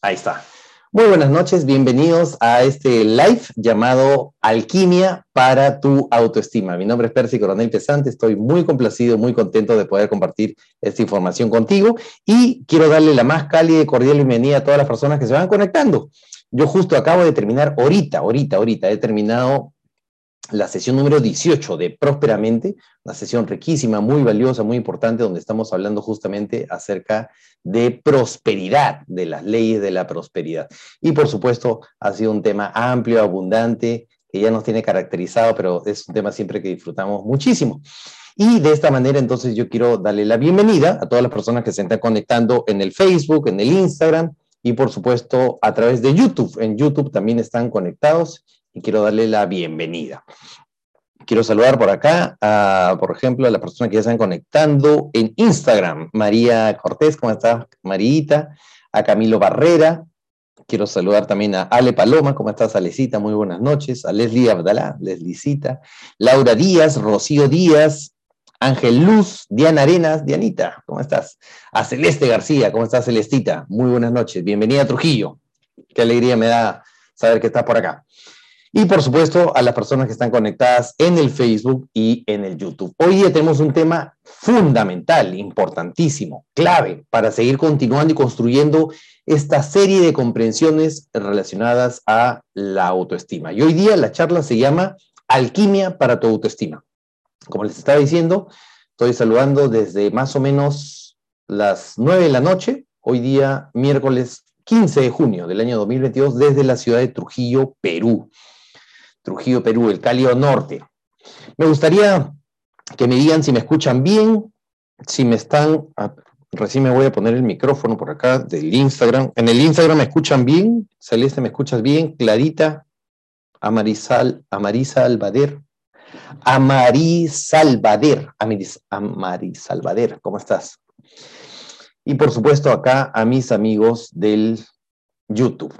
Ahí está. Muy buenas noches, bienvenidos a este live llamado Alquimia para tu autoestima. Mi nombre es Percy Coronel Pesante, estoy muy complacido, muy contento de poder compartir esta información contigo y quiero darle la más cálida y cordial bienvenida a todas las personas que se van conectando. Yo justo acabo de terminar, ahorita, ahorita, ahorita, he terminado la sesión número 18 de Prósperamente, una sesión riquísima, muy valiosa, muy importante, donde estamos hablando justamente acerca de prosperidad, de las leyes de la prosperidad. Y por supuesto, ha sido un tema amplio, abundante, que ya nos tiene caracterizado, pero es un tema siempre que disfrutamos muchísimo. Y de esta manera, entonces, yo quiero darle la bienvenida a todas las personas que se están conectando en el Facebook, en el Instagram y, por supuesto, a través de YouTube. En YouTube también están conectados quiero darle la bienvenida. Quiero saludar por acá, a, por ejemplo, a la persona que ya están conectando en Instagram. María Cortés, ¿cómo estás, Marita? A Camilo Barrera. Quiero saludar también a Ale Paloma, ¿cómo estás, Alecita? Muy buenas noches. A Leslie Abdalá, Leslicita. Laura Díaz, Rocío Díaz, Ángel Luz, Diana Arenas, Dianita, ¿cómo estás? A Celeste García, ¿cómo estás, Celestita? Muy buenas noches. Bienvenida a Trujillo. Qué alegría me da saber que estás por acá. Y por supuesto a las personas que están conectadas en el Facebook y en el YouTube. Hoy día tenemos un tema fundamental, importantísimo, clave para seguir continuando y construyendo esta serie de comprensiones relacionadas a la autoestima. Y hoy día la charla se llama Alquimia para tu autoestima. Como les estaba diciendo, estoy saludando desde más o menos las 9 de la noche, hoy día miércoles 15 de junio del año 2022 desde la ciudad de Trujillo, Perú. Trujillo, Perú, el Cálido Norte. Me gustaría que me digan si me escuchan bien, si me están... Ah, recién me voy a poner el micrófono por acá del Instagram. En el Instagram me escuchan bien. Celeste, ¿me escuchas bien? Clarita. Amarisal, Amarisa Albader. Amarisalvader. Amarisalvader, ¿cómo estás? Y por supuesto acá a mis amigos del YouTube.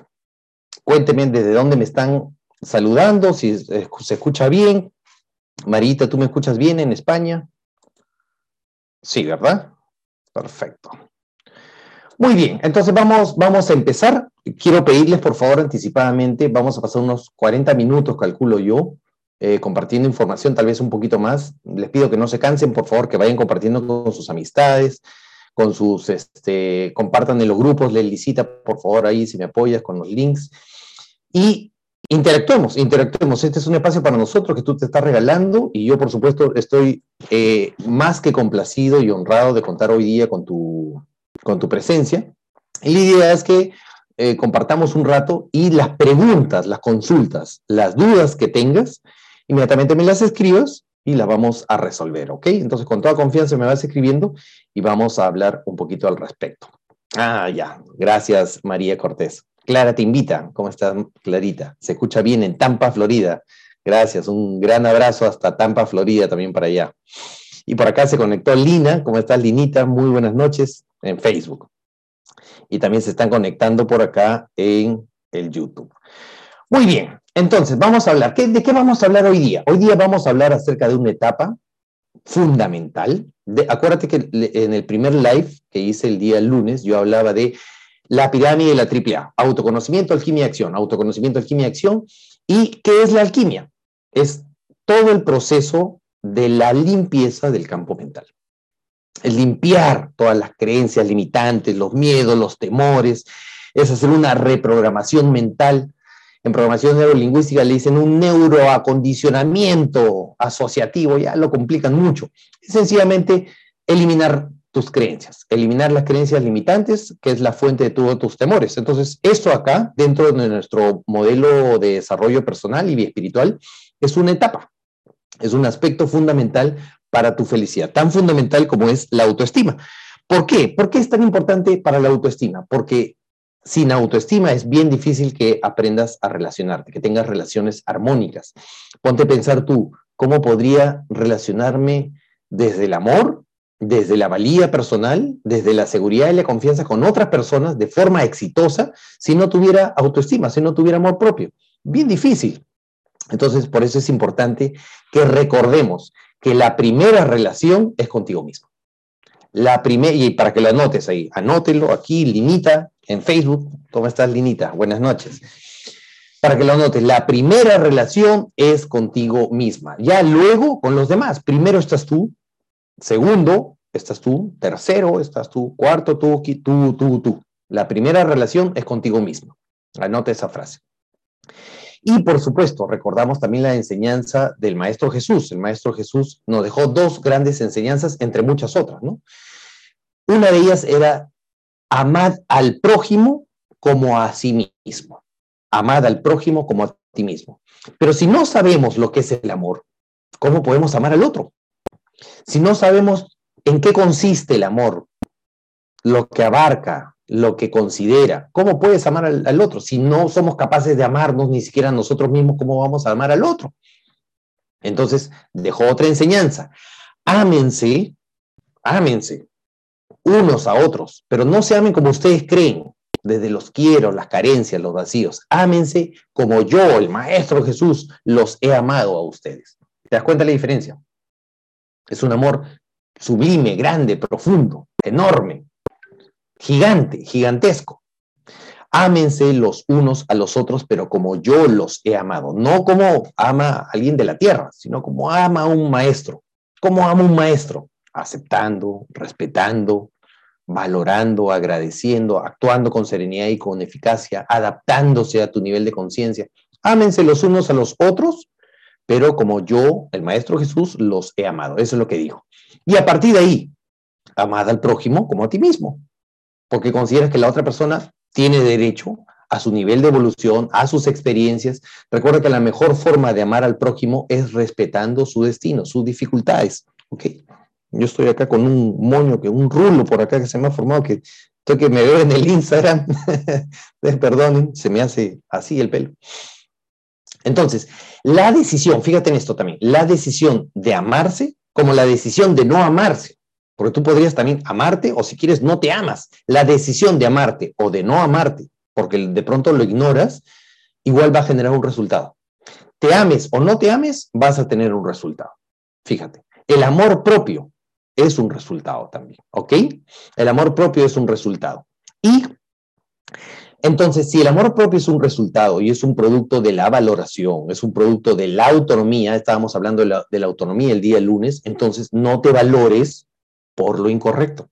Cuéntenme desde dónde me están saludando, si se escucha bien. Marita, ¿tú me escuchas bien en España? Sí, ¿verdad? Perfecto. Muy bien, entonces vamos, vamos a empezar. Quiero pedirles, por favor, anticipadamente, vamos a pasar unos 40 minutos, calculo yo, eh, compartiendo información, tal vez un poquito más. Les pido que no se cansen, por favor, que vayan compartiendo con sus amistades, con sus, este, compartan en los grupos, les licita, por favor, ahí si me apoyas con los links. Y interactuemos, interactuemos. Este es un espacio para nosotros que tú te estás regalando y yo, por supuesto, estoy eh, más que complacido y honrado de contar hoy día con tu, con tu presencia. Y la idea es que eh, compartamos un rato y las preguntas, las consultas, las dudas que tengas, inmediatamente me las escribas y las vamos a resolver, ¿ok? Entonces, con toda confianza me vas escribiendo y vamos a hablar un poquito al respecto. Ah, ya. Gracias, María Cortés. Clara te invita. ¿Cómo estás, Clarita? Se escucha bien en Tampa, Florida. Gracias. Un gran abrazo hasta Tampa, Florida, también para allá. Y por acá se conectó Lina. ¿Cómo estás, Linita? Muy buenas noches en Facebook. Y también se están conectando por acá en el YouTube. Muy bien. Entonces, vamos a hablar. ¿De qué vamos a hablar hoy día? Hoy día vamos a hablar acerca de una etapa fundamental. acuérdate que en el primer live que hice el día lunes, yo hablaba de la pirámide de la AAA, autoconocimiento, alquimia y acción, autoconocimiento, alquimia y acción. ¿Y qué es la alquimia? Es todo el proceso de la limpieza del campo mental. Es limpiar todas las creencias limitantes, los miedos, los temores, es hacer una reprogramación mental. En programación neurolingüística le dicen un neuroacondicionamiento asociativo, ya lo complican mucho. Es sencillamente eliminar tus creencias, eliminar las creencias limitantes, que es la fuente de todos tus temores. Entonces, esto acá, dentro de nuestro modelo de desarrollo personal y espiritual, es una etapa, es un aspecto fundamental para tu felicidad, tan fundamental como es la autoestima. ¿Por qué? ¿Por qué es tan importante para la autoestima? Porque sin autoestima es bien difícil que aprendas a relacionarte, que tengas relaciones armónicas. Ponte a pensar tú, ¿cómo podría relacionarme desde el amor desde la valía personal, desde la seguridad y la confianza con otras personas de forma exitosa si no tuviera autoestima, si no tuviera amor propio. Bien difícil. Entonces, por eso es importante que recordemos que la primera relación es contigo mismo. La primera, y para que lo anotes ahí, anótelo aquí, limita, en Facebook. ¿Cómo estás, Linita? Buenas noches. Para que lo notes, la primera relación es contigo misma. Ya luego con los demás. Primero estás tú, segundo estás tú, tercero estás tú, cuarto tú, tú, tú, tú. La primera relación es contigo mismo. Anote esa frase. Y por supuesto, recordamos también la enseñanza del Maestro Jesús. El Maestro Jesús nos dejó dos grandes enseñanzas, entre muchas otras, ¿no? Una de ellas era amad al prójimo como a sí mismo. Amad al prójimo como a ti mismo. Pero si no sabemos lo que es el amor, ¿cómo podemos amar al otro? Si no sabemos en qué consiste el amor, lo que abarca, lo que considera. ¿Cómo puedes amar al, otro? Si no somos capaces de amarnos ni siquiera nosotros mismos, ¿cómo vamos a amar al otro? Entonces, dejó otra enseñanza. Ámense, ámense unos a otros, pero no se amen como ustedes creen, desde los quiero, las carencias, los vacíos. Ámense como yo, el Maestro Jesús, los he amado a ustedes. ¿Te das cuenta de la diferencia? Es un amor sublime, grande, profundo, enorme, gigante, gigantesco. Ámense los unos a los otros, pero como yo los he amado, no como ama a alguien de la tierra, sino como ama a un maestro. ¿Cómo ama un maestro? Aceptando, respetando, valorando, agradeciendo, actuando con serenidad y con eficacia, adaptándose a tu nivel de conciencia. Ámense los unos a los otros, pero como yo, el Maestro Jesús, los he amado. Eso es lo que dijo. Y a partir de ahí, amad al prójimo como a ti mismo porque consideras que la otra persona tiene derecho a su nivel de evolución, a sus experiencias. Recuerda que la mejor forma de amar al prójimo es respetando su destino, sus dificultades. ¿ok? Yo estoy acá con un moño, que un rulo por acá que se me ha formado, que estoy que me veo en el Instagram, perdón, se me hace así el pelo. Entonces, la decisión, fíjate en esto también, la decisión de amarse como la decisión de no amarse porque tú podrías también amarte o si quieres no te amas. La decisión de amarte o de no amarte, porque de pronto lo ignoras, igual va a generar un resultado. Te ames o no te ames, vas a tener un resultado. Fíjate, el amor propio es un resultado también, ¿ok? El amor propio es un resultado. Y entonces, si el amor propio es un resultado y es un producto de la valoración, es un producto de la autonomía, estábamos hablando de la, autonomía el día lunes, entonces no te valores por lo incorrecto.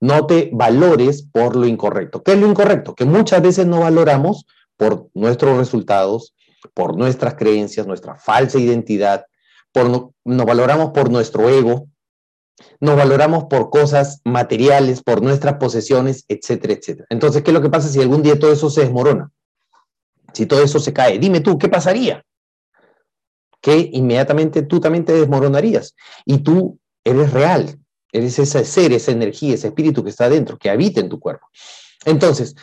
No te valores por lo incorrecto. ¿Qué es lo incorrecto? Que muchas veces no valoramos por nuestros resultados, por nuestras creencias, nuestra falsa identidad, por no, nos valoramos por nuestro ego, nos valoramos por cosas materiales, por nuestras posesiones, etcétera, etcétera. Entonces, ¿qué es lo que pasa si algún día todo eso se desmorona? Si todo eso se cae, dime tú, ¿qué pasaría? Que inmediatamente tú también te desmoronarías y tú eres real, Eres ese ser, esa energía, ese espíritu que está dentro, que habita en tu cuerpo. Entonces,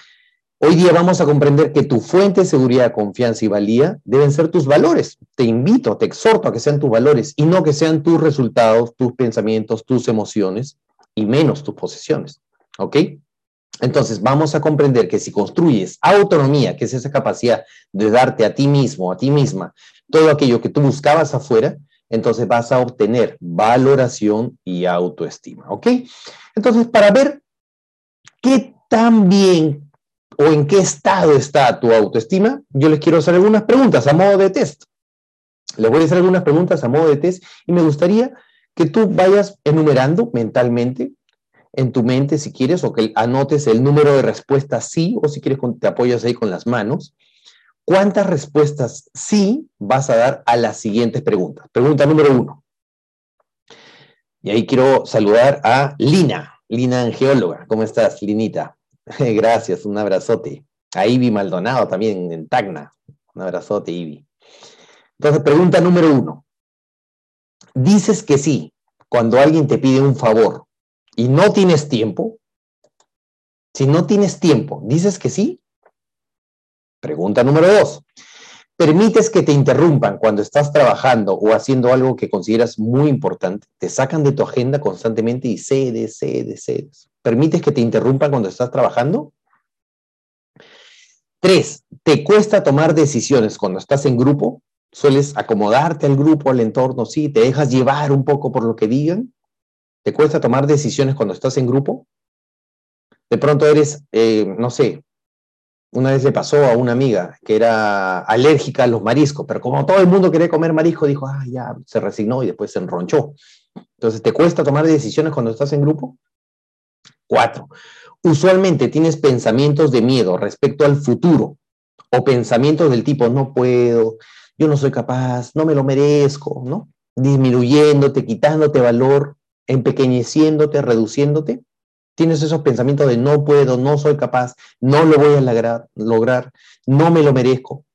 hoy día vamos a comprender que tu fuente de seguridad, confianza y valía deben ser tus valores. Te invito, te exhorto a que sean tus valores y no que sean tus resultados, tus pensamientos, tus emociones y menos tus posesiones. ¿Ok? Entonces, vamos a comprender que si construyes autonomía, que es esa capacidad de darte a ti mismo, a ti misma, todo aquello que tú buscabas afuera, entonces vas a obtener valoración y autoestima, ¿ok? Entonces, para ver qué tan bien o en qué estado está tu autoestima, yo les quiero hacer algunas preguntas a modo de test. Les voy a hacer algunas preguntas a modo de test y me gustaría que tú vayas enumerando mentalmente en tu mente si quieres o que anotes el número de respuestas sí o si quieres te apoyas ahí con las manos ¿Cuántas respuestas sí vas a dar a las siguientes preguntas? Pregunta número uno. Y ahí quiero saludar a Lina, Lina Angeóloga. ¿Cómo estás, Linita? Gracias, un abrazote. A Ivy Maldonado también en Tacna. Un abrazote, Ivy. Entonces, pregunta número uno. Dices que sí cuando alguien te pide un favor y no tienes tiempo. Si no tienes tiempo, ¿dices que sí? Pregunta número dos. ¿Permites que te interrumpan cuando estás trabajando o haciendo algo que consideras muy importante? ¿Te sacan de tu agenda constantemente y cedes, cedes, cedes? ¿Permites que te interrumpan cuando estás trabajando? Tres, ¿te cuesta tomar decisiones cuando estás en grupo? ¿Sueles acomodarte al grupo, al entorno? Sí, ¿te dejas llevar un poco por lo que digan? ¿Te cuesta tomar decisiones cuando estás en grupo? De pronto eres, eh, no sé, una vez le pasó a una amiga que era alérgica a los mariscos, pero como todo el mundo quería comer marisco, dijo, ah, ya, se resignó y después se enronchó. Entonces, ¿te cuesta tomar decisiones cuando estás en grupo? Cuatro. Usualmente tienes pensamientos de miedo respecto al futuro o pensamientos del tipo, no puedo, yo no soy capaz, no me lo merezco, ¿no? Disminuyéndote, quitándote valor, empequeñeciéndote, reduciéndote. Tienes esos pensamientos de no puedo, no soy capaz, no lo voy a lograr, no me lo merezco.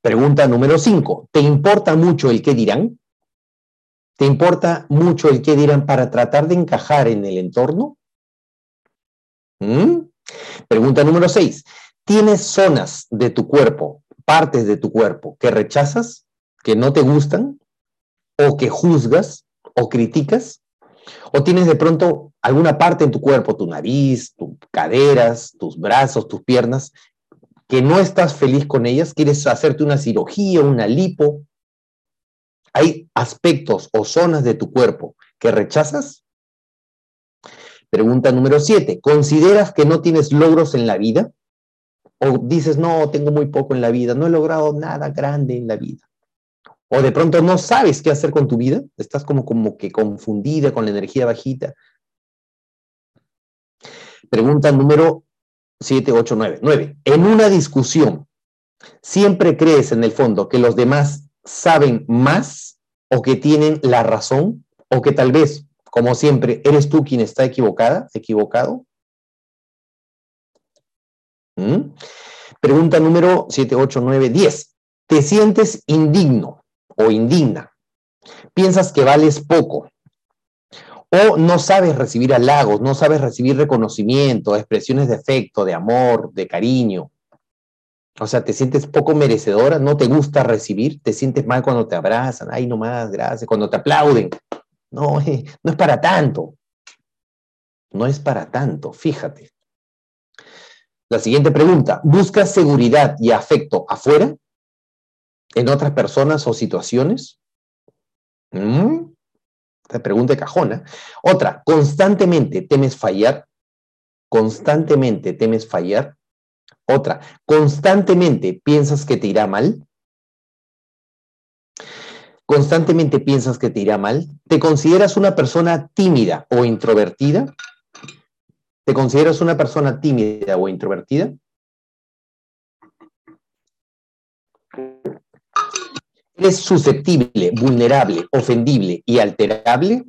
Pregunta número cinco. ¿Te importa mucho el qué dirán? ¿Te importa mucho el qué dirán para tratar de encajar en el entorno? ¿Mm? Pregunta número seis. ¿Tienes zonas de tu cuerpo, partes de tu cuerpo que rechazas, que no te gustan, o que juzgas o criticas? ¿O tienes de pronto alguna parte en tu cuerpo, tu nariz, tus caderas, tus brazos, tus piernas, que no estás feliz con ellas? ¿Quieres hacerte una cirugía, una lipo? ¿Hay aspectos o zonas de tu cuerpo que rechazas? Pregunta número siete. ¿Consideras que no tienes logros en la vida? ¿O dices, no, tengo muy poco en la vida, no he logrado nada grande en la vida? o de pronto no sabes qué hacer con tu vida, estás como, como que confundida con la energía bajita. Pregunta número 7, 8, 9. 9. En una discusión, ¿siempre crees en el fondo que los demás saben más o que tienen la razón o que tal vez, como siempre, eres tú quien está equivocada, equivocado? ¿Mm? Pregunta número 7, 8, 9, 10. ¿Te sientes indigno o indigna. Piensas que vales poco. O no sabes recibir halagos, no sabes recibir reconocimiento, expresiones de afecto, de amor, de cariño. O sea, te sientes poco merecedora, no te gusta recibir, te sientes mal cuando te abrazan, ay, no más, gracias, cuando te aplauden. No, no es para tanto. No es para tanto, fíjate. La siguiente pregunta, ¿buscas seguridad y afecto afuera? en otras personas o situaciones? ¿Mm? Te pregunta cajona. Otra, constantemente temes fallar. Constantemente temes fallar. Otra, constantemente piensas que te irá mal. Constantemente piensas que te irá mal. ¿Te consideras una persona tímida o introvertida? ¿Te consideras una persona tímida o introvertida? ¿Eres susceptible, vulnerable, ofendible y alterable?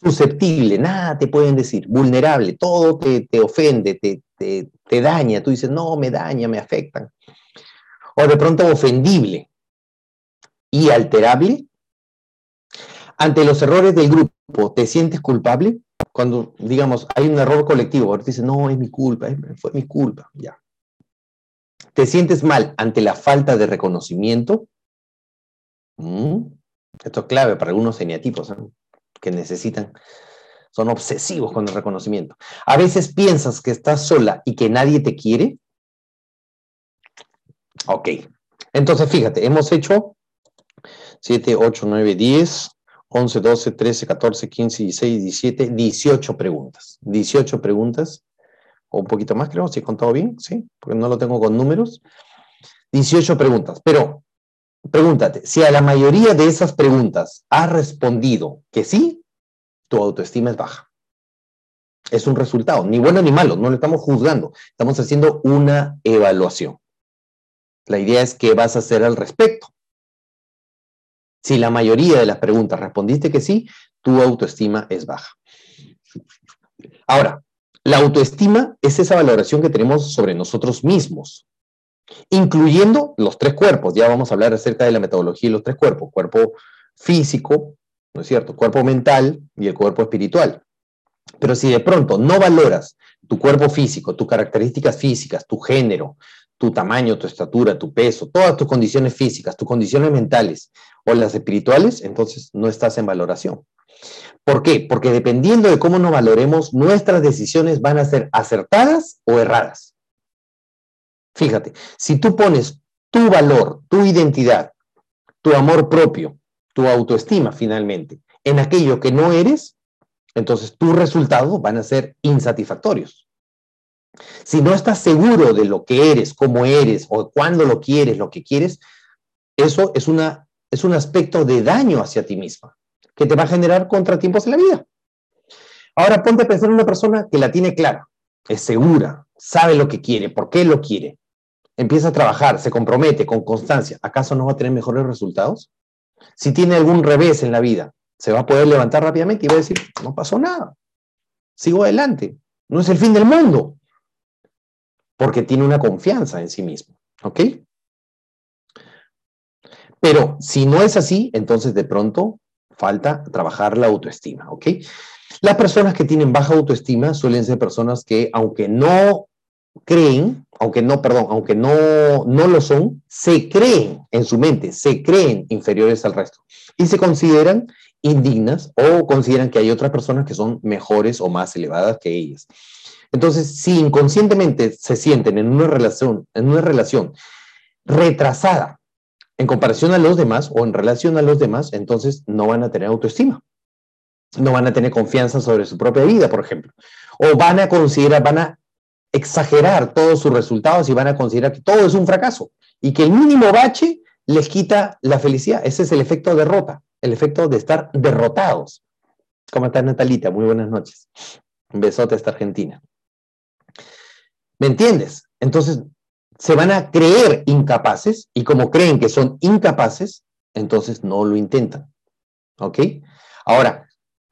Susceptible, nada te pueden decir. Vulnerable, todo te, ofende, te, te, daña. Tú dices, no, me daña, me afectan. O de pronto ofendible y alterable. Ante los errores del grupo, ¿te sientes culpable? Cuando, digamos, hay un error colectivo, ahora dices, no, es mi culpa, fue mi culpa, ya. ¿Te sientes mal ante la falta de reconocimiento? Mm. Esto es clave para algunos eneatipos que necesitan, son obsesivos con el reconocimiento. A veces piensas que estás sola y que nadie te quiere. Ok, entonces fíjate, hemos hecho 7, 8, 9, 10, 11, 12, 13, 14, 15, 16, 17, 18 preguntas. 18 preguntas, o un poquito más creo, si he contado bien, ¿sí? Porque no lo tengo con números. 18 preguntas, pero pregúntate, si a la mayoría de esas preguntas has respondido que sí, tu autoestima es baja. Es un resultado, ni bueno ni malo, no lo estamos juzgando, estamos haciendo una evaluación. La idea es qué vas a hacer al respecto. Si la mayoría de las preguntas respondiste que sí, tu autoestima es baja. Ahora, la autoestima es esa valoración que tenemos sobre nosotros mismos, incluyendo los tres cuerpos. Ya vamos a hablar acerca de la metodología de los tres cuerpos, cuerpo físico, ¿no es cierto? Cuerpo mental y el cuerpo espiritual. Pero si de pronto no valoras tu cuerpo físico, tus características físicas, tu género, tu tamaño, tu estatura, tu peso, todas tus condiciones físicas, tus condiciones mentales o las espirituales, entonces no estás en valoración. ¿Por qué? Porque dependiendo de cómo nos valoremos, nuestras decisiones van a ser acertadas o erradas. Fíjate, si tú pones tu valor, tu identidad, tu amor propio, tu autoestima finalmente, en aquello que no eres, entonces tus resultados van a ser insatisfactorios. Si no estás seguro de lo que eres, cómo eres, o cuándo lo quieres, lo que quieres, eso es, una, es un aspecto de daño hacia ti misma, que te va a generar contratiempos en la vida. Ahora ponte a pensar en una persona que la tiene clara, es segura, sabe lo que quiere, por qué lo quiere, empieza a trabajar, se compromete con constancia, ¿acaso no va a tener mejores resultados? Si tiene algún revés en la vida, se va a poder levantar rápidamente y va a decir, no pasó nada, sigo adelante, no es el fin del mundo, porque tiene una confianza en sí mismo, ¿ok? Pero si no es así, entonces de pronto falta trabajar la autoestima, ¿ok? Las personas que tienen baja autoestima suelen ser personas que, aunque no creen, aunque no, perdón, aunque no, no lo son, se creen en su mente, se creen inferiores al resto y se consideran indignas o consideran que hay otras personas que son mejores o más elevadas que ellas. Entonces, si inconscientemente se sienten en una relación, en una relación retrasada en comparación a los demás o en relación a los demás, entonces no van a tener autoestima. No van a tener confianza sobre su propia vida, por ejemplo. O van a considerar, van a exagerar todos sus resultados y van a considerar que todo es un fracaso y que el mínimo bache les quita la felicidad. Ese es el efecto derrota, el efecto de estar derrotados. ¿Cómo estás, Natalita? Muy buenas noches. Un besote esta Argentina. ¿Me entiendes? Entonces, se van a creer incapaces y como creen que son incapaces, entonces no lo intentan. ¿Ok? Ahora,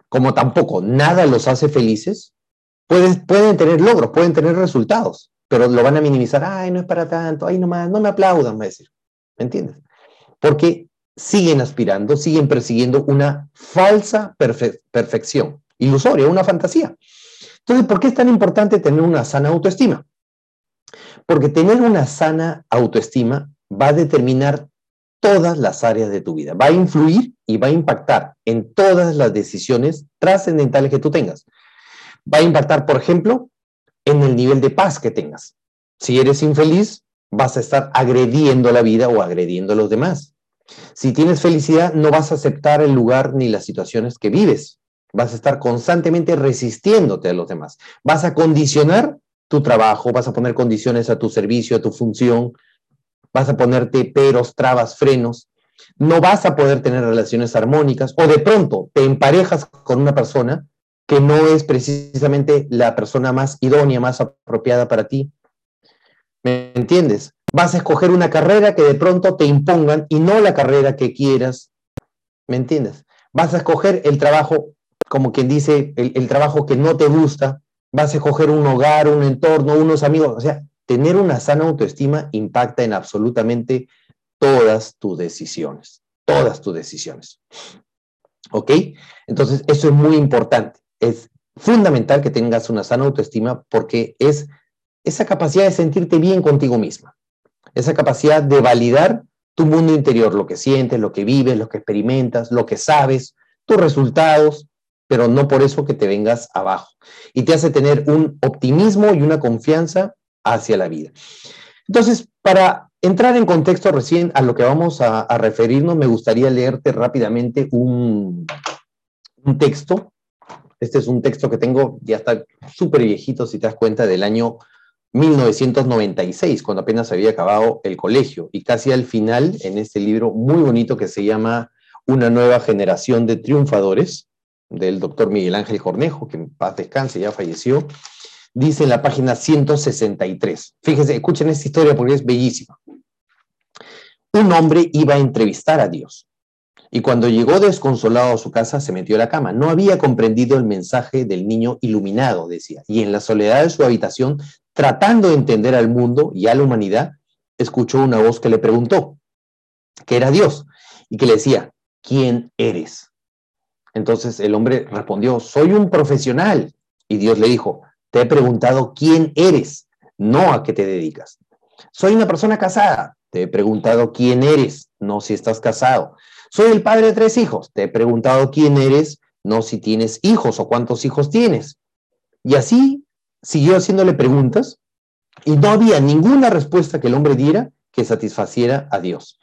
como tampoco nada los hace felices, pueden, pueden tener logros, pueden tener resultados, pero lo van a minimizar. Ay, no es para tanto, ay, nomás, no me aplaudan, va a decir. ¿Me entiendes? Porque siguen aspirando, siguen persiguiendo una falsa perfección, ilusoria, una fantasía. Entonces, ¿por qué es tan importante tener una sana autoestima? Porque tener una sana autoestima va a determinar todas las áreas de tu vida, va a influir y va a impactar en todas las decisiones trascendentales que tú tengas. Va a impactar, por ejemplo, en el nivel de paz que tengas. Si eres infeliz, vas a estar agrediendo la vida o agrediendo a los demás. Si tienes felicidad, no vas a aceptar el lugar ni las situaciones que vives. Vas a estar constantemente resistiéndote a los demás. Vas a condicionar tu trabajo, vas a poner condiciones a tu servicio, a tu función, vas a ponerte peros, trabas, frenos, no vas a poder tener relaciones armónicas o de pronto te emparejas con una persona que no es precisamente la persona más idónea, más apropiada para ti. ¿Me entiendes? Vas a escoger una carrera que de pronto te impongan y no la carrera que quieras. ¿Me entiendes? Vas a escoger el trabajo, como quien dice, el, trabajo que no te gusta, vas a escoger un hogar, un entorno, unos amigos. O sea, tener una sana autoestima impacta en absolutamente todas tus decisiones, todas tus decisiones. ¿Ok? Entonces, eso es muy importante. Es fundamental que tengas una sana autoestima porque es esa capacidad de sentirte bien contigo misma, esa capacidad de validar tu mundo interior, lo que sientes, lo que vives, lo que experimentas, lo que sabes, tus resultados, pero no por eso que te vengas abajo. Y te hace tener un optimismo y una confianza hacia la vida. Entonces, para entrar en contexto recién a lo que vamos a, referirnos, me gustaría leerte rápidamente un, un, texto. Este es un texto que tengo, ya está súper viejito, si te das cuenta, del año 1996, cuando apenas había acabado el colegio. Y casi al final, en este libro muy bonito que se llama Una nueva generación de triunfadores, del doctor Miguel Ángel Cornejo, que en paz descanse, ya falleció, dice en la página 163. Fíjense, escuchen esta historia porque es bellísima. Un hombre iba a entrevistar a Dios y cuando llegó desconsolado a su casa se metió a la cama. No había comprendido el mensaje del niño iluminado, decía, y en la soledad de su habitación, tratando de entender al mundo y a la humanidad, escuchó una voz que le preguntó, ¿qué era Dios? Y que le decía, ¿quién eres? Entonces el hombre respondió, soy un profesional. Y Dios le dijo, te he preguntado quién eres, no a qué te dedicas. Soy una persona casada. Te he preguntado quién eres, no si estás casado. Soy el padre de tres hijos. Te he preguntado quién eres, no si tienes hijos o cuántos hijos tienes. Y así siguió haciéndole preguntas y no había ninguna respuesta que el hombre diera que satisfaciera a Dios.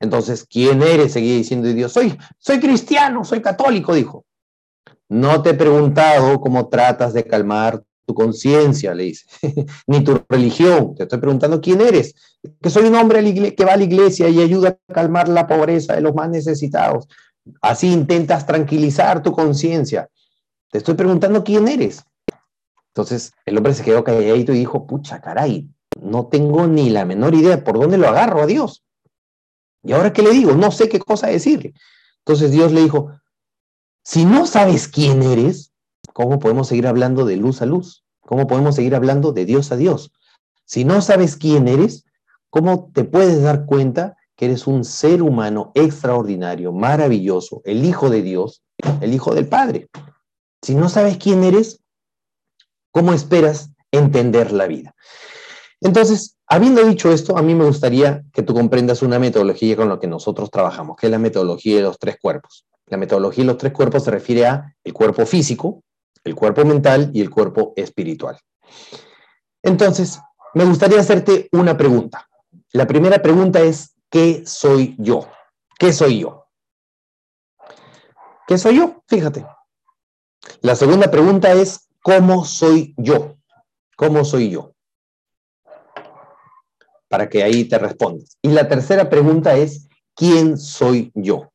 Entonces, ¿quién eres? Seguía diciendo Dios, soy, soy cristiano, soy católico, dijo. no te he preguntado cómo tratas de calmar tu conciencia, le dice, ni tu religión. Te estoy preguntando quién eres. Que soy un hombre que va a la iglesia y ayuda a calmar la pobreza de los más necesitados. Así intentas tranquilizar tu conciencia. Te estoy preguntando quién eres. Entonces el hombre se quedó calladito y dijo, pucha, caray, no tengo ni la menor idea por dónde lo agarro a Dios. ¿Y ahora qué le digo? No sé qué cosa decirle. Entonces Dios le dijo, si no sabes quién eres, ¿cómo podemos seguir hablando de luz a luz? ¿Cómo podemos seguir hablando de Dios a Dios? Si no sabes quién eres, ¿cómo te puedes dar cuenta que eres un ser humano extraordinario, maravilloso, el Hijo de Dios, el Hijo del Padre? Si no sabes quién eres, ¿cómo esperas entender la vida? Entonces, habiendo dicho esto, a mí me gustaría que tú comprendas una metodología con la que nosotros trabajamos, que es la metodología de los tres cuerpos. La metodología de los tres cuerpos se refiere a el cuerpo físico, el cuerpo mental y el cuerpo espiritual. Entonces, me gustaría hacerte una pregunta. La primera pregunta es, ¿qué soy yo? ¿Qué soy yo? ¿Qué soy yo? Fíjate. La segunda pregunta es, ¿cómo soy yo? ¿Cómo soy yo? Para que ahí te respondas. Y la tercera pregunta es, ¿quién soy yo?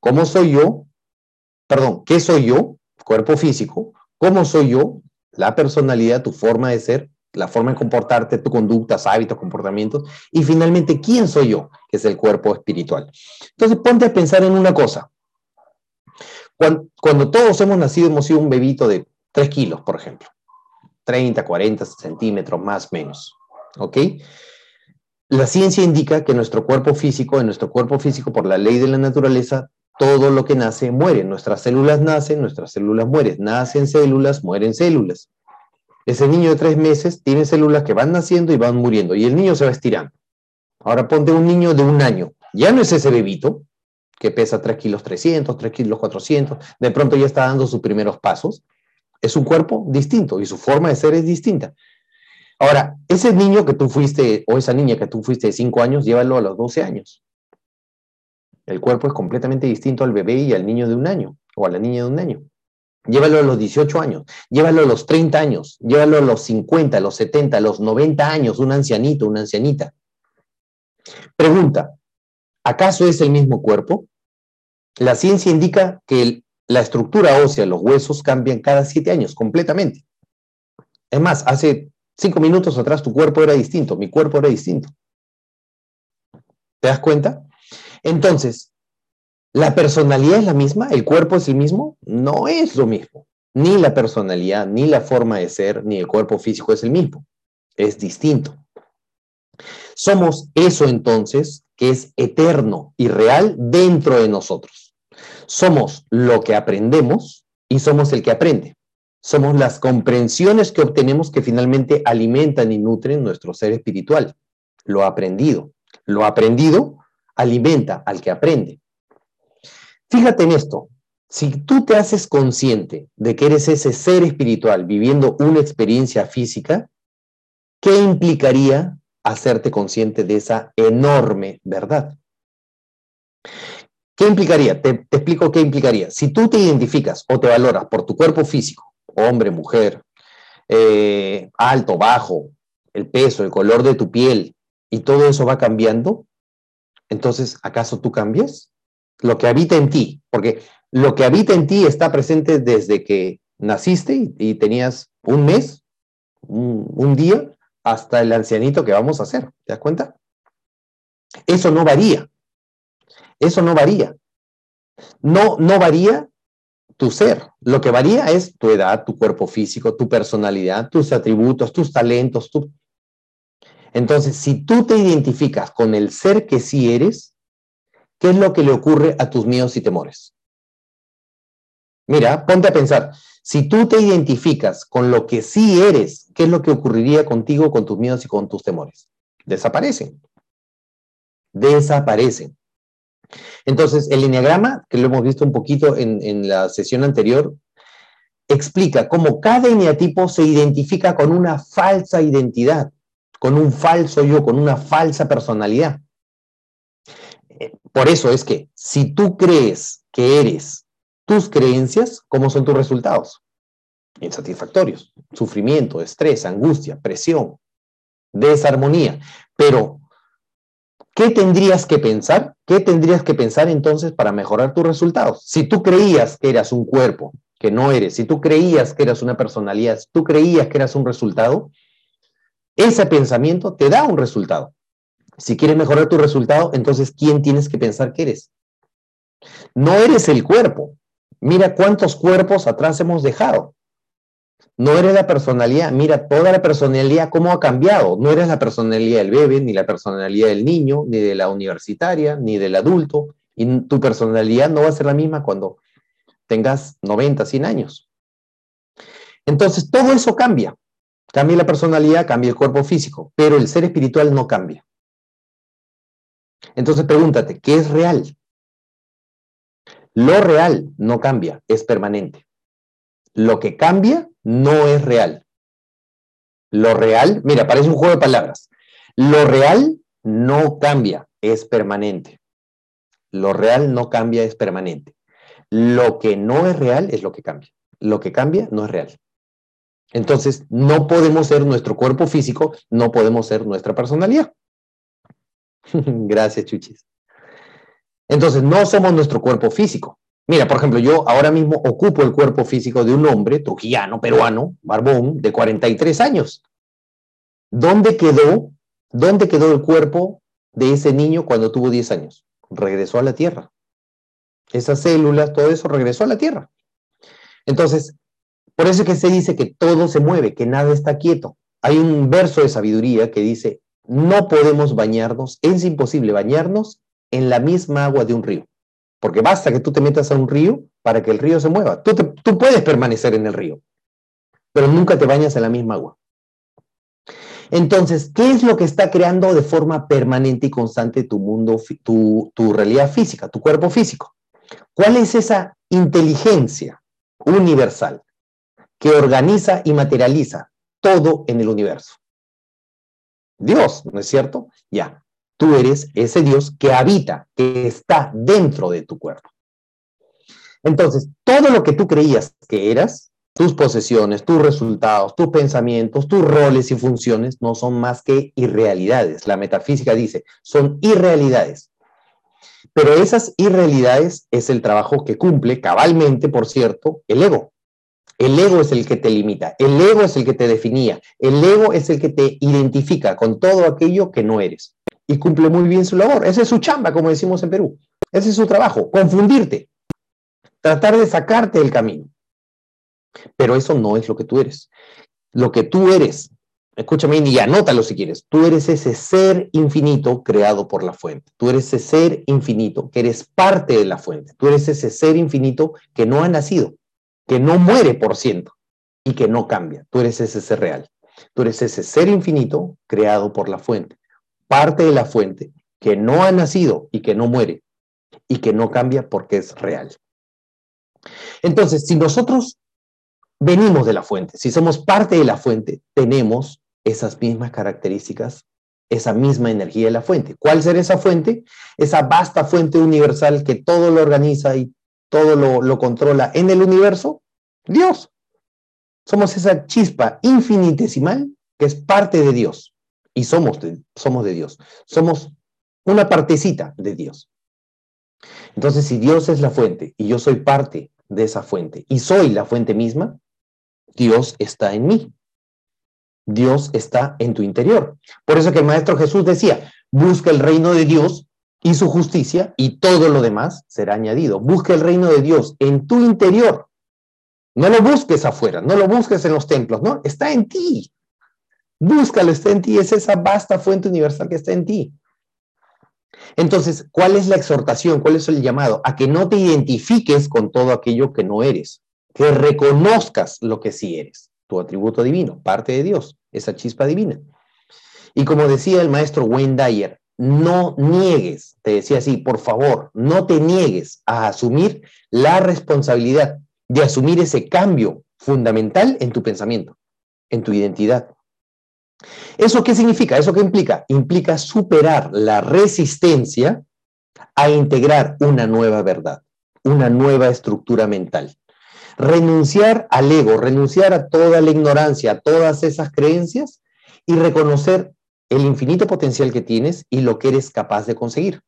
¿Cómo soy yo? Perdón, ¿qué soy yo? Cuerpo físico, cómo soy yo, la personalidad, tu forma de ser, la forma de comportarte, tus conductas, hábitos, comportamientos, y finalmente, ¿quién soy yo? Que es el cuerpo espiritual. Entonces, ponte a pensar en una cosa. Cuando, todos hemos nacido, hemos sido un bebito de 3 kilos, por ejemplo. 30, 40 centímetros, más menos. ¿Ok? La ciencia indica que nuestro cuerpo físico, en nuestro cuerpo físico, por la ley de la naturaleza, todo lo que nace muere. Nuestras células nacen, nuestras células mueren. Nacen células, mueren células. Ese niño de tres meses tiene células que van naciendo y van muriendo y el niño se va estirando. Ahora ponte un niño de un año. Ya no es ese bebito que pesa 3 kilos 300, 3 kilos 400, de pronto ya está dando sus primeros pasos. Es un cuerpo distinto y su forma de ser es distinta. Ahora, ese niño que tú fuiste, o esa niña que tú fuiste de 5 años, llévalo a los 12 años. El cuerpo es completamente distinto al bebé y al niño de un año o a la niña de un año. Llévalo a los 18 años, llévalo a los 30 años, llévalo a los 50, a los 70, a los 90 años, un ancianito, una ancianita. Pregunta, ¿acaso es el mismo cuerpo? La ciencia indica que la estructura ósea, los huesos cambian cada 7 años completamente. Es más, hace 5 minutos atrás tu cuerpo era distinto, mi cuerpo era distinto. ¿Te das cuenta? Entonces, ¿la personalidad es la misma? ¿El cuerpo es el mismo? No es lo mismo. Ni la personalidad, ni la forma de ser, ni el cuerpo físico es el mismo. Es distinto. Somos eso entonces que es eterno y real dentro de nosotros. Somos lo que aprendemos y somos el que aprende. Somos las comprensiones que obtenemos que finalmente alimentan y nutren nuestro ser espiritual. Lo aprendido. Lo aprendido alimenta al que aprende. Fíjate en esto, si tú te haces consciente de que eres ese ser espiritual viviendo una experiencia física, ¿qué implicaría hacerte consciente de esa enorme verdad? ¿Qué implicaría? Te, explico qué implicaría. Si tú te identificas o te valoras por tu cuerpo físico, hombre, mujer, eh, alto, bajo, el peso, el color de tu piel, y todo eso va cambiando, entonces, ¿acaso tú cambias? Lo que habita en ti, porque lo que habita en ti está presente desde que naciste y, tenías un mes, un, día, hasta el ancianito que vamos a hacer. ¿Te das cuenta? Eso no varía. Eso no varía. No, no varía tu ser. Lo que varía es tu edad, tu cuerpo físico, tu personalidad, tus atributos, tus talentos, tu, entonces, si tú te identificas con el ser que sí eres, ¿qué es lo que le ocurre a tus miedos y temores? Mira, ponte a pensar, si tú te identificas con lo que sí eres, ¿qué es lo que ocurriría contigo, con tus miedos y con tus temores? Desaparecen. Desaparecen. Entonces, el enneagrama, que lo hemos visto un poquito en, la sesión anterior, explica cómo cada eneatipo se identifica con una falsa identidad con un falso yo, con una falsa personalidad. Eh, por eso es que si tú crees que eres tus creencias, ¿cómo son tus resultados? Insatisfactorios, sufrimiento, estrés, angustia, presión, desarmonía. Pero, ¿qué tendrías que pensar? ¿Qué tendrías que pensar entonces para mejorar tus resultados? Si tú creías que eras un cuerpo, que no eres, si tú creías que eras una personalidad, si tú creías que eras un resultado, ese pensamiento te da un resultado. Si quieres mejorar tu resultado, entonces, ¿quién tienes que pensar que eres? No eres el cuerpo. Mira cuántos cuerpos atrás hemos dejado. No eres la personalidad. Mira toda la personalidad cómo ha cambiado. No eres la personalidad del bebé, ni la personalidad del niño, ni de la universitaria, ni del adulto. Y tu personalidad no va a ser la misma cuando tengas 90, 100 años. Entonces, todo eso cambia. Cambia la personalidad, cambia el cuerpo físico, pero el ser espiritual no cambia. Entonces pregúntate, ¿qué es real? Lo real no cambia, es permanente. Lo que cambia no es real. Lo real, mira, parece un juego de palabras. Lo real no cambia, es permanente. Lo real no cambia, es permanente. Lo que no es real es lo que cambia. Lo que cambia no es real. Entonces, no podemos ser nuestro cuerpo físico, no podemos ser nuestra personalidad. Gracias, Chuchis. Entonces, no somos nuestro cuerpo físico. Mira, por ejemplo, yo ahora mismo ocupo el cuerpo físico de un hombre trujillano, peruano, barbón, de 43 años. ¿Dónde quedó, dónde quedó el cuerpo de ese niño cuando tuvo 10 años? Regresó a la Tierra. Esas células, todo eso regresó a la Tierra. Entonces, por eso es que se dice que todo se mueve, que nada está quieto. Hay un verso de sabiduría que dice, no podemos bañarnos, es imposible bañarnos en la misma agua de un río, porque basta que tú te metas a un río para que el río se mueva. Tú, puedes permanecer en el río, pero nunca te bañas en la misma agua. Entonces, ¿qué es lo que está creando de forma permanente y constante tu mundo, tu, tu realidad física, tu cuerpo físico? ¿Cuál es esa inteligencia universal que organiza y materializa todo en el universo? Dios, ¿no es cierto? Ya, tú eres ese Dios que habita, que está dentro de tu cuerpo. Entonces, todo lo que tú creías que eras, tus posesiones, tus resultados, tus pensamientos, tus roles y funciones, no son más que irrealidades. La metafísica dice, son irrealidades. Pero esas irrealidades es el trabajo que cumple cabalmente, por cierto, el ego. El ego es el que te limita, el ego es el que te definía, el ego es el que te identifica con todo aquello que no eres. Y cumple muy bien su labor. Esa es su chamba, como decimos en Perú. Ese es su trabajo, confundirte, tratar de sacarte del camino. Pero eso no es lo que tú eres. Lo que tú eres, escúchame y anótalo si quieres, tú eres ese ser infinito creado por la fuente. Tú eres ese ser infinito que eres parte de la fuente. Tú eres ese ser infinito que no ha nacido que no muere por ciento y que no cambia. Tú eres ese ser real. Tú eres ese ser infinito creado por la fuente, parte de la fuente que no ha nacido y que no muere y que no cambia porque es real. Entonces, si nosotros venimos de la fuente, si somos parte de la fuente, tenemos esas mismas características, esa misma energía de la fuente. ¿Cuál será esa fuente? Esa vasta fuente universal que todo lo organiza y todo lo, controla en el universo? Dios. Somos esa chispa infinitesimal que es parte de Dios. Y somos de, somos de Dios. Somos una partecita de Dios. Entonces, si Dios es la fuente y yo soy parte de esa fuente y soy la fuente misma, Dios está en mí. Dios está en tu interior. Por eso que el Maestro Jesús decía, busca el reino de Dios y su justicia y todo lo demás será añadido. Busca el reino de Dios en tu interior. No lo busques afuera, no lo busques en los templos, no, está en ti. Búscalo, está en ti, es esa vasta fuente universal que está en ti. Entonces, ¿cuál es la exhortación? ¿Cuál es el llamado? A que no te identifiques con todo aquello que no eres, que reconozcas lo que sí eres, tu atributo divino, parte de Dios, esa chispa divina. Y como decía el maestro Wayne no niegues, te decía así, por favor, no te niegues a asumir la responsabilidad de asumir ese cambio fundamental en tu pensamiento, en tu identidad. ¿Eso qué significa? ¿Eso qué implica? Implica superar la resistencia a integrar una nueva verdad. una nueva estructura mental. Renunciar al ego, renunciar a toda la ignorancia, a todas esas creencias y reconocer el infinito potencial que tienes y lo que eres capaz de conseguir.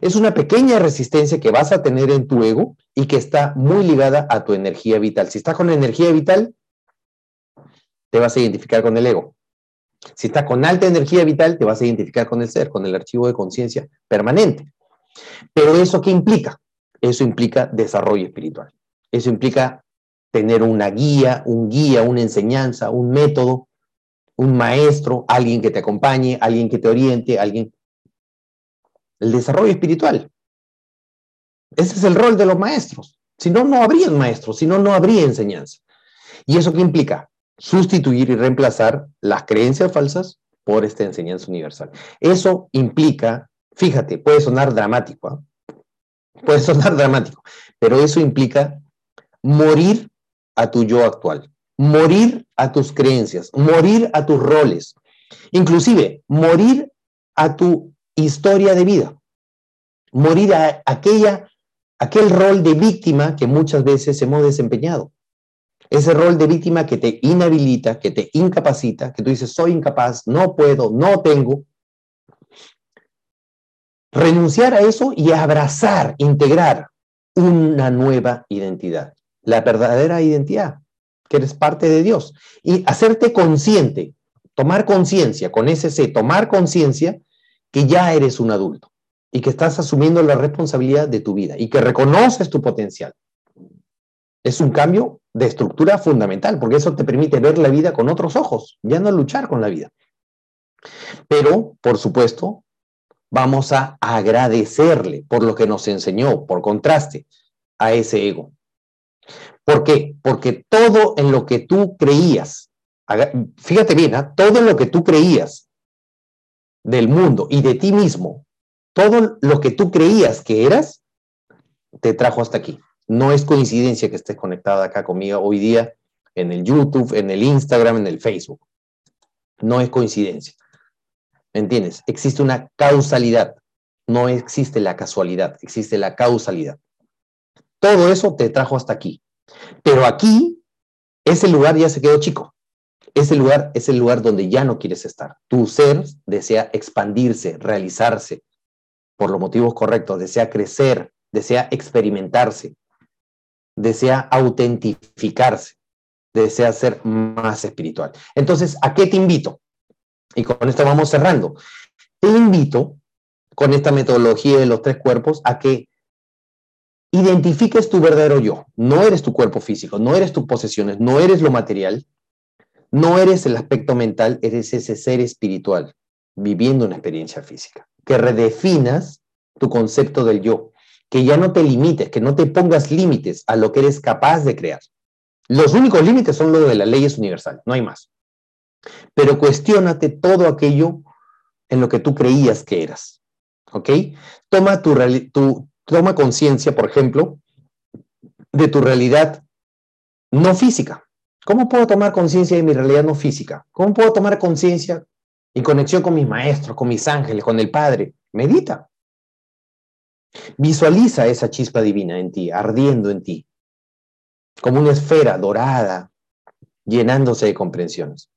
Es una pequeña resistencia que vas a tener en tu ego y que está muy ligada a tu energía vital. Si estás con energía vital, te vas a identificar con el ego. Si estás con alta energía vital, te vas a identificar con el ser, con el archivo de conciencia permanente. Pero eso qué implica? Eso implica desarrollo espiritual. Eso implica tener una guía, un guía, una enseñanza, un método, un maestro, alguien que te acompañe, alguien que te oriente, alguien el desarrollo espiritual. Ese es el rol de los maestros. Si no, no habría maestros, si no, no habría enseñanza. ¿Y eso qué implica? Sustituir y reemplazar las creencias falsas por esta enseñanza universal. Eso implica, fíjate, puede sonar dramático, ¿ah? puede sonar dramático, pero eso implica morir a tu yo actual, morir a tus creencias, morir a tus roles, inclusive morir a tu historia de vida. Morir a aquella, aquel rol de víctima que muchas veces hemos desempeñado. Ese rol de víctima que te inhabilita, que te incapacita, que tú dices, soy incapaz, no puedo, no tengo. Renunciar a eso y abrazar, integrar una nueva identidad, la verdadera identidad, que eres parte de Dios. Y hacerte consciente, tomar conciencia, con ese C, tomar conciencia que ya eres un adulto y que estás asumiendo la responsabilidad de tu vida y que reconoces tu potencial. Es un cambio de estructura fundamental, porque eso te permite ver la vida con otros ojos, ya no luchar con la vida. Pero, por supuesto, vamos a agradecerle por lo que nos enseñó, por contraste, a ese ego. ¿Por qué? Porque todo en lo que tú creías, fíjate bien, ¿ah? todo en lo que tú creías del mundo y de ti mismo, todo lo que tú creías que eras, te trajo hasta aquí. No es coincidencia que estés conectada acá conmigo hoy día en el YouTube, en el Instagram, en el Facebook. No es coincidencia. ¿Me entiendes? Existe una causalidad. No existe la casualidad, existe la causalidad. Todo eso te trajo hasta aquí. Pero aquí, ese lugar ya se quedó chico. Ese lugar es el lugar donde ya no quieres estar. Tu ser desea expandirse, realizarse por los motivos correctos, desea crecer, desea experimentarse, desea autentificarse, desea ser más espiritual. Entonces, ¿a qué te invito? Y con esto vamos cerrando. Te invito, con esta metodología de los tres cuerpos, a que identifiques tu verdadero yo. No eres tu cuerpo físico, no eres tus posesiones, no eres lo material, no eres el aspecto mental, eres ese ser espiritual viviendo una experiencia física. Que redefinas tu concepto del yo, que ya no te limites, que no te pongas límites a lo que eres capaz de crear. Los únicos límites son los de las leyes universales, no hay más. Pero cuestiónate todo aquello en lo que tú creías que eras. ¿Ok? Toma, tu, tu toma conciencia, por ejemplo, de tu realidad no física. ¿Cómo puedo tomar conciencia de mi realidad no física? ¿Cómo puedo tomar conciencia en conexión con mis maestros, con mis ángeles, con el Padre? Medita. Visualiza esa chispa divina en ti, ardiendo en ti, como una esfera dorada, llenándose de comprensiones.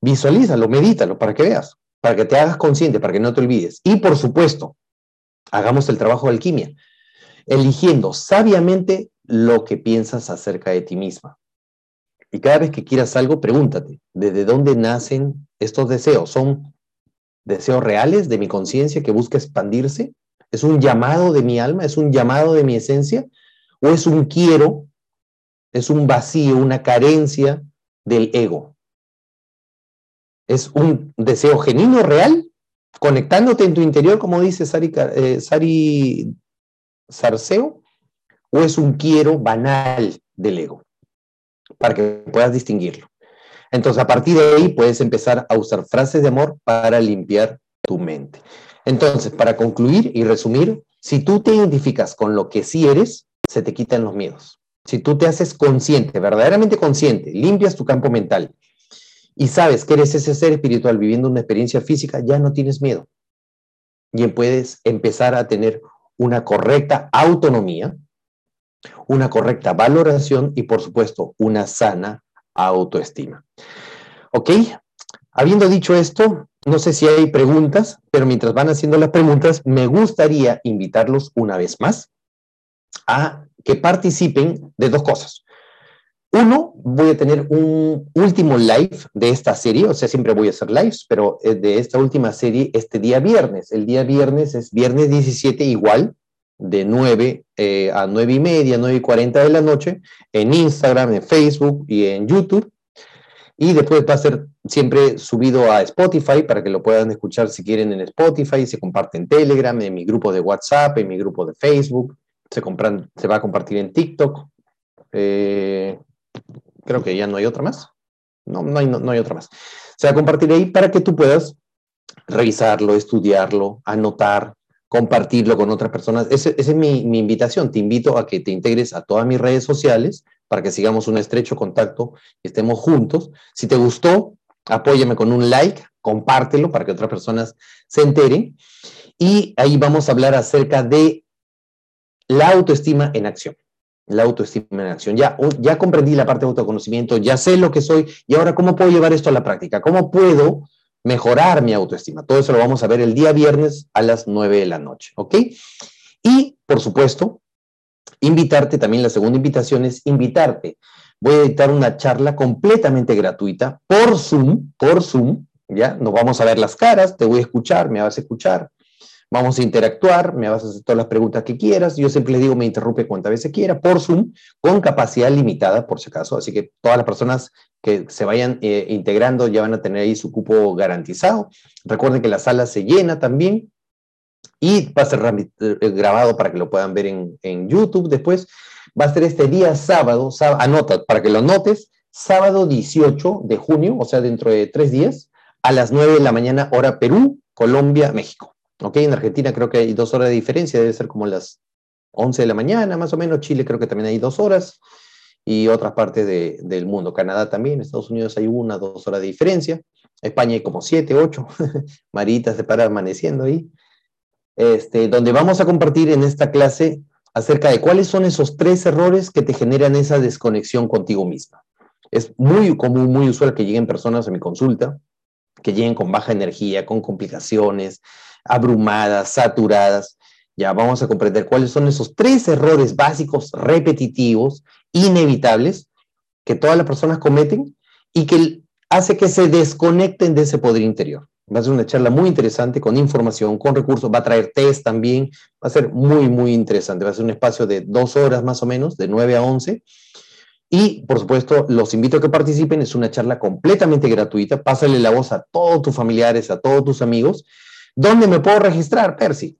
Visualízalo, medítalo para que veas, para que te hagas consciente, para que no te olvides. Y por supuesto, hagamos el trabajo de alquimia, eligiendo sabiamente lo que piensas acerca de ti misma. Y cada vez que quieras algo, pregúntate, ¿desde dónde nacen estos deseos? ¿Son deseos reales de mi conciencia que busca expandirse? ¿Es un llamado de mi alma? ¿Es un llamado de mi esencia? ¿O es un quiero? ¿Es un vacío, una carencia del ego? ¿Es un deseo genuino, real? Conectándote en tu interior, como dice Sari, eh, Sarceo, o es un quiero banal del ego para que puedas distinguirlo. Entonces, a partir de ahí puedes empezar a usar frases de amor para limpiar tu mente. Entonces, para concluir y resumir, si tú te identificas con lo que sí eres, se te quitan los miedos. Si tú te haces consciente, verdaderamente consciente, limpias tu campo mental y sabes que eres ese ser espiritual viviendo una experiencia física, ya no tienes miedo. Y puedes empezar a tener una correcta autonomía, una correcta valoración y, por supuesto, una sana autoestima. ¿Ok? Habiendo dicho esto, no sé si hay preguntas, pero mientras van haciendo las preguntas, me gustaría invitarlos una vez más a que participen de dos cosas. Uno, voy a tener un último live de esta serie, o sea, siempre voy a hacer lives, pero de esta última serie este día viernes. El día viernes es viernes 17 igual, de 9 eh, a 9 y media, 9 y 40 de la noche, en Instagram, en Facebook y en YouTube. Y después va a ser siempre subido a Spotify para que lo puedan escuchar si quieren en Spotify, se comparte en Telegram, en mi grupo de WhatsApp, en mi grupo de Facebook, se, compran, se va a compartir en TikTok. Eh, creo que ya no hay otra más. No, no hay, no, hay otra más. Se va a compartir ahí para que tú puedas revisarlo, estudiarlo, anotar, compartirlo con otras personas. Esa es mi, mi, invitación. Te invito a que te integres a todas mis redes sociales para que sigamos un estrecho contacto y estemos juntos. Si te gustó, apóyame con un like, compártelo para que otras personas se enteren. Y ahí vamos a hablar acerca de la autoestima en acción la autoestima en acción. Ya, ya comprendí la parte de autoconocimiento, ya sé lo que soy y ahora cómo puedo llevar esto a la práctica, cómo puedo mejorar mi autoestima. Todo eso lo vamos a ver el día viernes a las 9 de la noche, ¿ok? Y, por supuesto, invitarte, también la segunda invitación es invitarte. Voy a editar una charla completamente gratuita por Zoom, por Zoom, ¿ya? Nos vamos a ver las caras, te voy a escuchar, me vas a escuchar, Vamos a interactuar, me vas a hacer todas las preguntas que quieras. Yo siempre les digo, me interrumpe cuantas veces quiera, por Zoom, con capacidad limitada, por si acaso. Así que todas las personas que se vayan eh, integrando ya van a tener ahí su cupo garantizado. Recuerden que la sala se llena también y va a ser eh, grabado para que lo puedan ver en, en YouTube después. Va a ser este día sábado, anota para que lo notes, sábado 18 de junio, o sea, dentro de tres días, a las 9 de la mañana, hora Perú, Colombia, México. ¿Ok? En Argentina creo que hay dos horas de diferencia, debe ser como las 11 de la mañana, más o menos. Chile creo que también hay dos horas y otras partes del mundo. Canadá también, Estados Unidos hay una, dos horas de diferencia. España hay como siete, ocho. Marita se para amaneciendo ahí. Este, donde vamos a compartir en esta clase acerca de cuáles son esos tres errores que te generan esa desconexión contigo misma. Es muy común, muy usual que lleguen personas a mi consulta, que lleguen con baja energía, con complicaciones, abrumadas, saturadas. Ya vamos a comprender cuáles son esos tres errores básicos, repetitivos, inevitables, que todas las personas cometen y que hace que se desconecten de ese poder interior. Va a ser una charla muy interesante con información, con recursos, va a traer test también, va a ser muy, muy interesante. Va a ser un espacio de dos horas más o menos, de 9 a 11. Y, por supuesto, los invito a que participen. Es una charla completamente gratuita. Pásale la voz a todos tus familiares, a todos tus amigos. ¿Dónde me puedo registrar, Percy?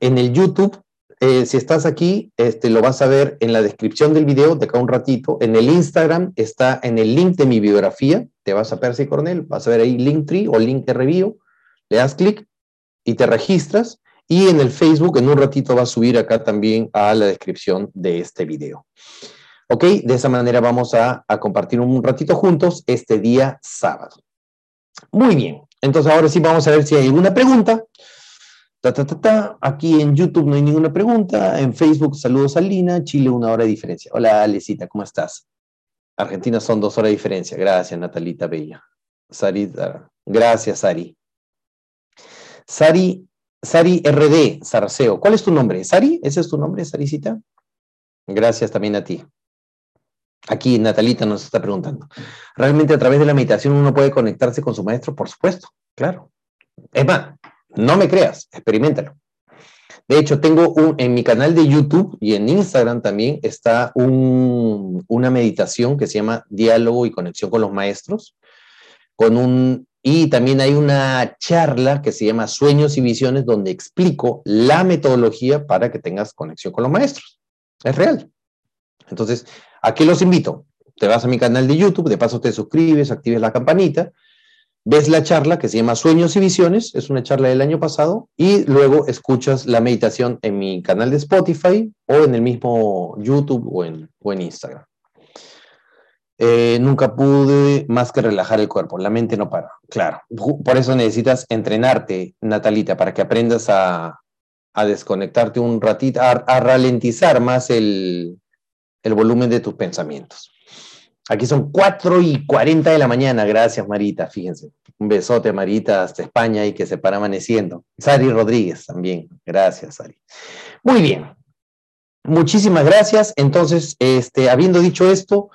En el YouTube. Eh, si estás aquí, este, lo vas a ver en la descripción del video de acá un ratito. En el Instagram está en el link de mi biografía. Te vas a Percy Cornell, vas a ver ahí Linktree o link de review. Le das clic y te registras. Y en el Facebook, en un ratito, va a subir acá también a la descripción de este video. ¿Ok? De esa manera vamos a, a compartir un ratito juntos este día sábado. Muy bien. Entonces ahora sí vamos a ver si hay alguna pregunta. Aquí en YouTube no hay ninguna pregunta. En Facebook, saludos a Lina. Chile, una hora de diferencia. Hola, Alecita, ¿cómo estás? Argentina son dos horas de diferencia. Gracias, Natalita Bella. Sarita, gracias, Sari. Sari, Sari RD, Sarceo. ¿Cuál es tu nombre? ¿Sari? ¿Ese es tu nombre, Saricita? Gracias también a ti. Aquí Natalita nos está preguntando. ¿Realmente a través de la meditación uno puede conectarse con su maestro? Por supuesto, claro. Es más, no me creas, experimentalo. De hecho, tengo un, en mi canal de YouTube y en Instagram también está una meditación que se llama Diálogo y Conexión con los Maestros. Con un, y también hay una charla que se llama Sueños y Visiones, donde explico la metodología para que tengas conexión con los maestros. Es real. Entonces, ¿A qué los invito? Te vas a mi canal de YouTube, de paso te suscribes, actives la campanita, ves la charla que se llama Sueños y Visiones, es una charla del año pasado, y luego escuchas la meditación en mi canal de Spotify o en el mismo YouTube o en, Instagram. Eh, nunca pude más que relajar el cuerpo, la mente no para, claro. Por eso necesitas entrenarte, Natalita, para que aprendas a desconectarte un ratito, a, ralentizar más el, el volumen de tus pensamientos. Aquí son 4 y 40 de la mañana. Gracias, Marita. Fíjense. Un besote, Marita, hasta España y que se para amaneciendo. Sari Rodríguez también. Gracias, Sari. Muy bien. Muchísimas gracias. Entonces, este, habiendo dicho esto,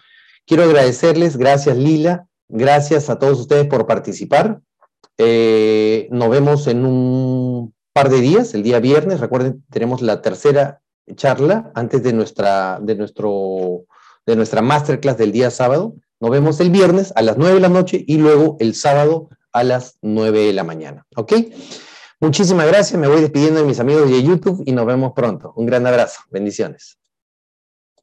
quiero agradecerles. Gracias, Lila. Gracias a todos ustedes por participar. Eh, nos vemos en un par de días, el día viernes. Recuerden, tenemos la tercera charla antes de nuestra, de nuestro, de nuestra masterclass del día sábado. Nos vemos el viernes a las 9 de la noche y luego el sábado a las 9 de la mañana. ¿Ok? Muchísimas gracias. Me voy despidiendo de mis amigos de YouTube y nos vemos pronto. Un gran abrazo. Bendiciones.